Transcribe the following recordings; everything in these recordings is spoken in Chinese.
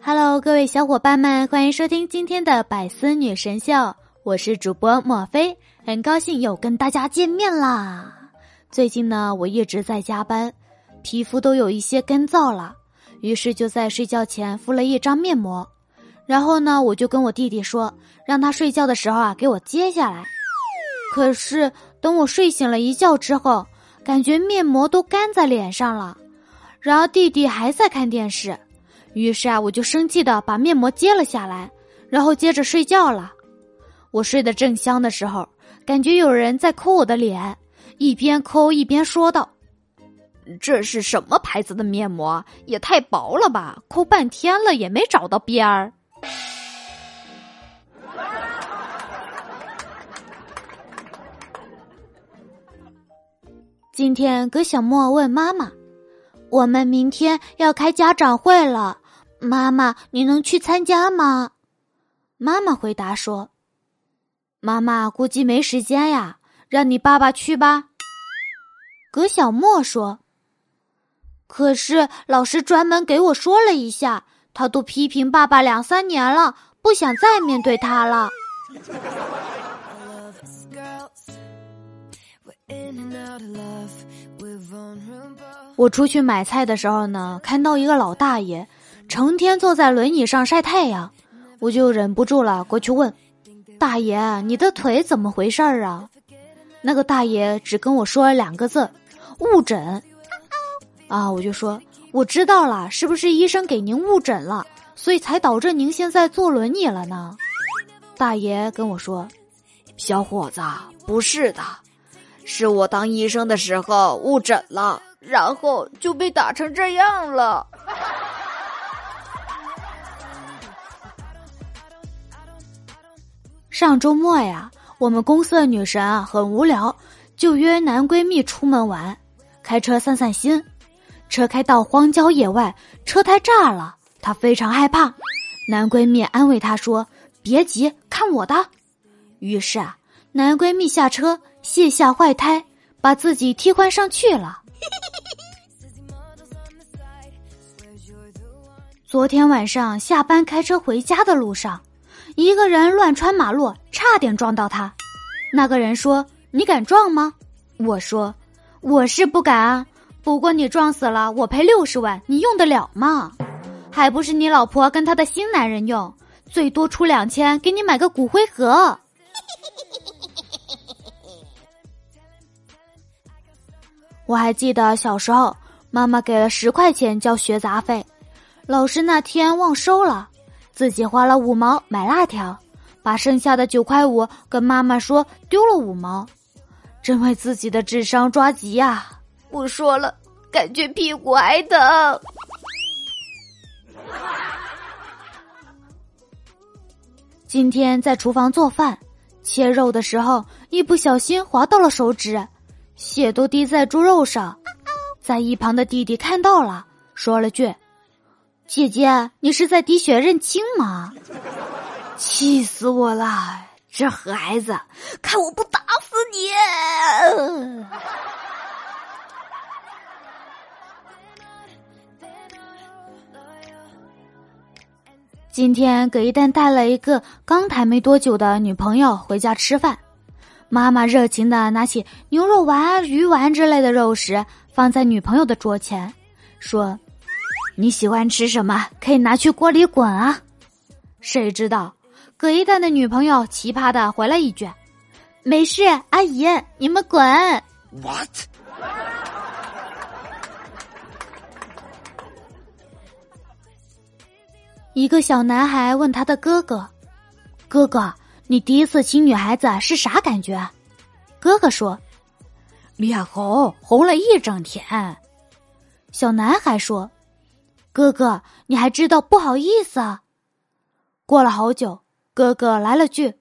Hello，各位小伙伴们，欢迎收听今天的百思女神秀，我是主播莫菲，很高兴又跟大家见面啦。最近呢，我一直在加班，皮肤都有一些干燥了，于是就在睡觉前敷了一张面膜，然后呢，我就跟我弟弟说，让他睡觉的时候啊，给我揭下来。可是等我睡醒了一觉之后，感觉面膜都干在脸上了，然后弟弟还在看电视。于是啊，我就生气的把面膜揭了下来，然后接着睡觉了。我睡得正香的时候，感觉有人在抠我的脸，一边抠一边说道：“这是什么牌子的面膜？也太薄了吧！抠半天了也没找到边儿。”今天葛小莫问妈妈：“我们明天要开家长会了。”妈妈，你能去参加吗？妈妈回答说：“妈妈估计没时间呀，让你爸爸去吧。”葛小莫说：“可是老师专门给我说了一下，他都批评爸爸两三年了，不想再面对他了。”我出去买菜的时候呢，看到一个老大爷。成天坐在轮椅上晒太阳，我就忍不住了，过去问：“大爷，你的腿怎么回事儿啊？”那个大爷只跟我说了两个字：“误诊。”啊，我就说：“我知道了，是不是医生给您误诊了，所以才导致您现在坐轮椅了呢？”大爷跟我说：“小伙子，不是的，是我当医生的时候误诊了，然后就被打成这样了。”上周末呀，我们公司的女神啊很无聊，就约男闺蜜出门玩，开车散散心。车开到荒郊野外，车胎炸了，她非常害怕。男闺蜜安慰她说：“别急，看我的。”于是啊，男闺蜜下车卸下坏胎，把自己替换上去了。昨天晚上下班开车回家的路上。一个人乱穿马路，差点撞到他。那个人说：“你敢撞吗？”我说：“我是不敢啊。不过你撞死了，我赔六十万，你用得了吗？还不是你老婆跟她的新男人用，最多出两千，给你买个骨灰盒。”我还记得小时候，妈妈给了十块钱交学杂费，老师那天忘收了。自己花了五毛买辣条，把剩下的九块五跟妈妈说丢了五毛，真为自己的智商抓急呀！不说了，感觉屁股还疼。今天在厨房做饭，切肉的时候一不小心划到了手指，血都滴在猪肉上，在一旁的弟弟看到了，说了句。姐姐，你是在滴血认亲吗？气死我了！这孩子，看我不打死你！今天葛一蛋带了一个刚谈没多久的女朋友回家吃饭，妈妈热情的拿起牛肉丸、鱼丸之类的肉食放在女朋友的桌前，说。你喜欢吃什么？可以拿去锅里滚啊！谁知道，葛一蛋的女朋友奇葩的回了一句：“没事，阿姨，你们滚。” What？一个小男孩问他的哥哥：“哥哥，你第一次亲女孩子是啥感觉？”哥哥说：“脸红，红了一整天。”小男孩说。哥哥，你还知道不好意思啊？过了好久，哥哥来了句：“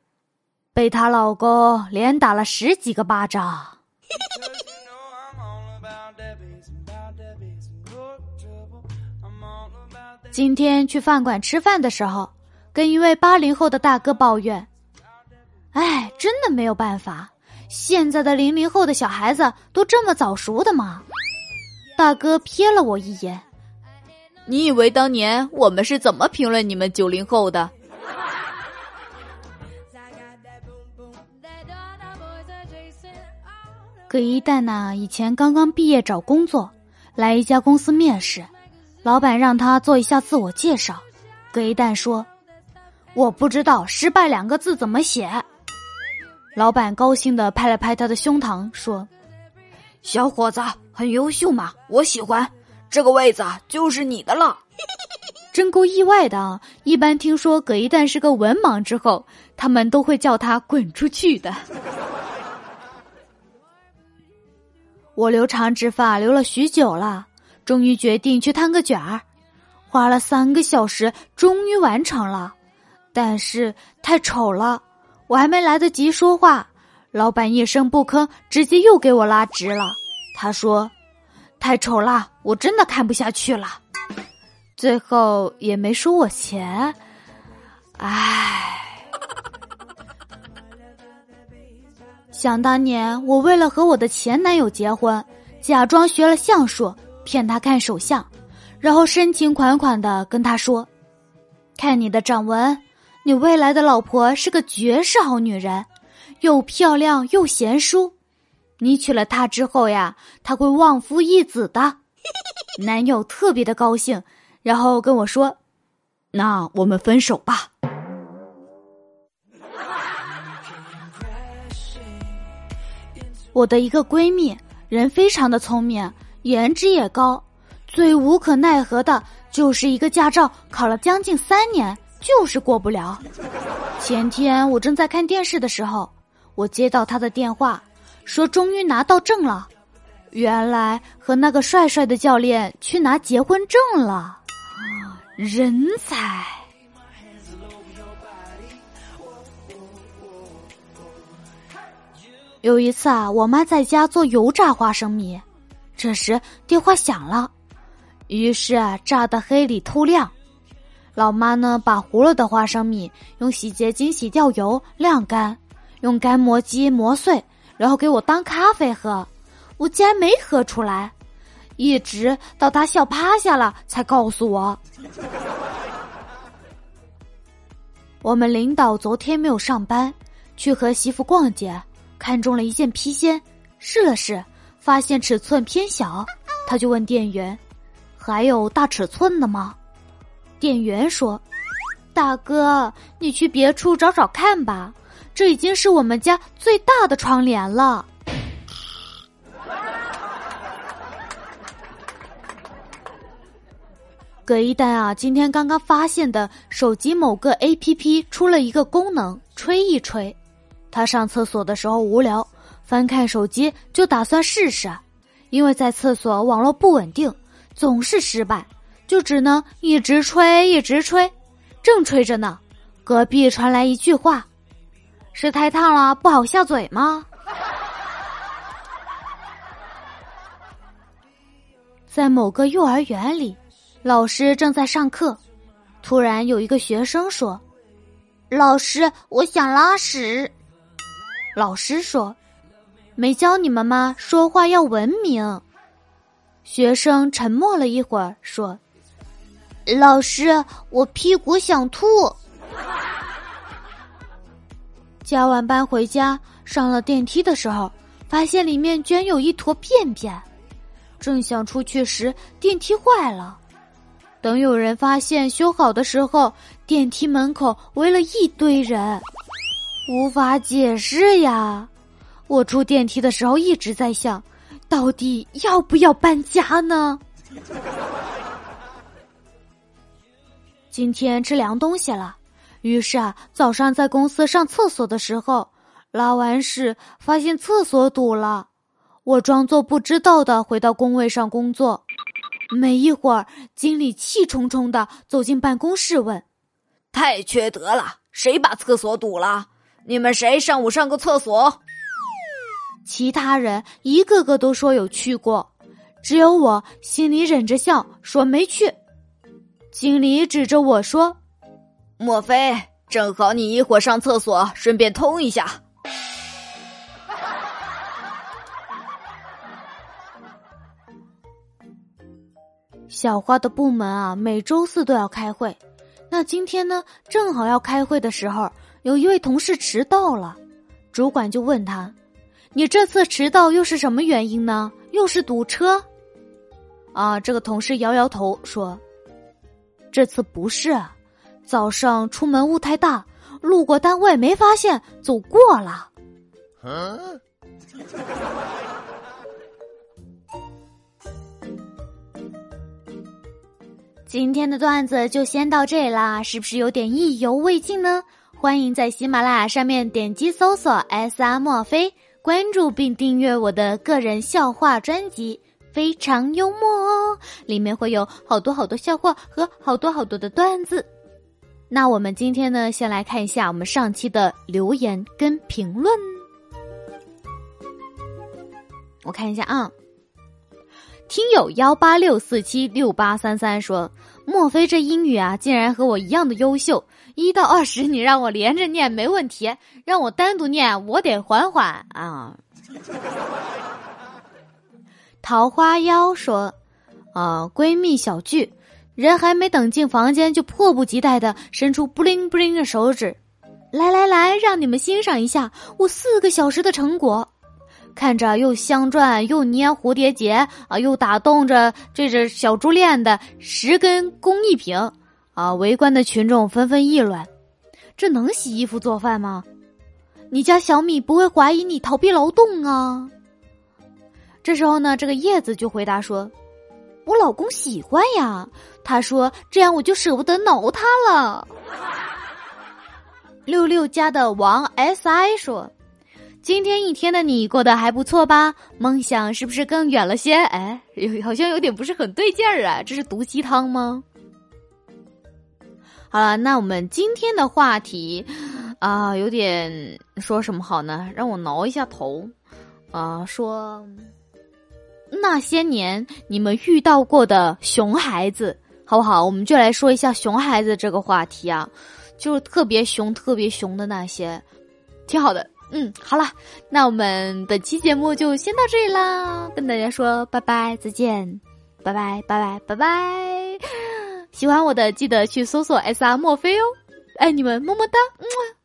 被她老公连打了十几个巴掌。”今天去饭馆吃饭的时候，跟一位八零后的大哥抱怨：“哎，真的没有办法，现在的零零后的小孩子都这么早熟的吗？”大哥瞥了我一眼。你以为当年我们是怎么评论你们九零后的？葛一蛋呢？以前刚刚毕业找工作，来一家公司面试，老板让他做一下自我介绍。葛一蛋说：“我不知道‘失败’两个字怎么写。”老板高兴的拍了拍他的胸膛，说：“小伙子很优秀嘛，我喜欢，这个位子就是你的了。”真够意外的啊！一般听说葛一蛋是个文盲之后，他们都会叫他滚出去的。我留长直发留了许久了，终于决定去烫个卷儿，花了三个小时，终于完成了。但是太丑了，我还没来得及说话，老板一声不吭，直接又给我拉直了。他说：“太丑了，我真的看不下去了。”最后也没收我钱，唉。想当年，我为了和我的前男友结婚，假装学了相术，骗他看手相，然后深情款款的跟他说：“看你的掌纹，你未来的老婆是个绝世好女人，又漂亮又贤淑。你娶了她之后呀，她会旺夫益子的。” 男友特别的高兴，然后跟我说：“那我们分手吧。”我的一个闺蜜，人非常的聪明，颜值也高，最无可奈何的就是一个驾照考了将近三年，就是过不了。前天我正在看电视的时候，我接到她的电话，说终于拿到证了，原来和那个帅帅的教练去拿结婚证了，人才。有一次啊，我妈在家做油炸花生米，这时电话响了，于是啊，炸的黑里透亮。老妈呢，把糊了的花生米用洗洁精洗掉油，晾干，用干磨机磨碎，然后给我当咖啡喝。我竟然没喝出来，一直到他笑趴下了才告诉我。我们领导昨天没有上班，去和媳妇逛街。看中了一件披肩，试了试，发现尺寸偏小，他就问店员：“还有大尺寸的吗？”店员说：“大哥，你去别处找找看吧，这已经是我们家最大的窗帘了。”葛一丹啊，今天刚刚发现的手机某个 A P P 出了一个功能，吹一吹。他上厕所的时候无聊，翻看手机就打算试试，因为在厕所网络不稳定，总是失败，就只能一直吹一直吹。正吹着呢，隔壁传来一句话：“是太烫了，不好下嘴吗？”在某个幼儿园里，老师正在上课，突然有一个学生说：“老师，我想拉屎。”老师说：“没教你们吗？说话要文明。”学生沉默了一会儿，说：“老师，我屁股想吐。”加完班回家，上了电梯的时候，发现里面居然有一坨便便。正想出去时，电梯坏了。等有人发现修好的时候，电梯门口围了一堆人。无法解释呀！我出电梯的时候一直在想，到底要不要搬家呢？今天吃凉东西了，于是啊，早上在公司上厕所的时候，拉完屎发现厕所堵了，我装作不知道的回到工位上工作。没一会儿，经理气冲冲的走进办公室问：“太缺德了，谁把厕所堵了？”你们谁上午上过厕所？其他人一个个都说有去过，只有我心里忍着笑说没去。经理指着我说：“莫非正好你一会儿上厕所，顺便通一下？”小花的部门啊，每周四都要开会。那今天呢，正好要开会的时候，有一位同事迟到了，主管就问他：“你这次迟到又是什么原因呢？又是堵车？”啊，这个同事摇摇头说：“这次不是，早上出门雾太大，路过单位没发现，走过了。”今天的段子就先到这里啦，是不是有点意犹未尽呢？欢迎在喜马拉雅上面点击搜索 “S R 莫非”，关注并订阅我的个人笑话专辑，非常幽默哦，里面会有好多好多笑话和好多好多的段子。那我们今天呢，先来看一下我们上期的留言跟评论。我看一下啊。听友幺八六四七六八三三说：“莫非这英语啊，竟然和我一样的优秀？一到二十你让我连着念没问题，让我单独念我得缓缓啊。”桃花妖说：“啊，闺蜜小聚，人还没等进房间，就迫不及待的伸出布灵布灵的手指，来来来，让你们欣赏一下我四个小时的成果。”看着又镶钻又粘蝴蝶结啊，又打动着这只小珠链的十根工艺品啊，围观的群众纷纷议论：这能洗衣服做饭吗？你家小米不会怀疑你逃避劳动啊？这时候呢，这个叶子就回答说：“我老公喜欢呀，他说这样我就舍不得挠他了。”六六家的王 si 说。今天一天的你过得还不错吧？梦想是不是更远了些？哎，有好像有点不是很对劲儿啊！这是毒鸡汤吗？好了，那我们今天的话题啊，有点说什么好呢？让我挠一下头啊，说那些年你们遇到过的熊孩子，好不好？我们就来说一下熊孩子这个话题啊，就是特别熊、特别熊的那些，挺好的。嗯，好了，那我们本期节目就先到这里啦，跟大家说拜拜，再见，拜拜，拜拜，拜拜。喜欢我的记得去搜索 S R 墨菲哦，爱你们，么么哒，么。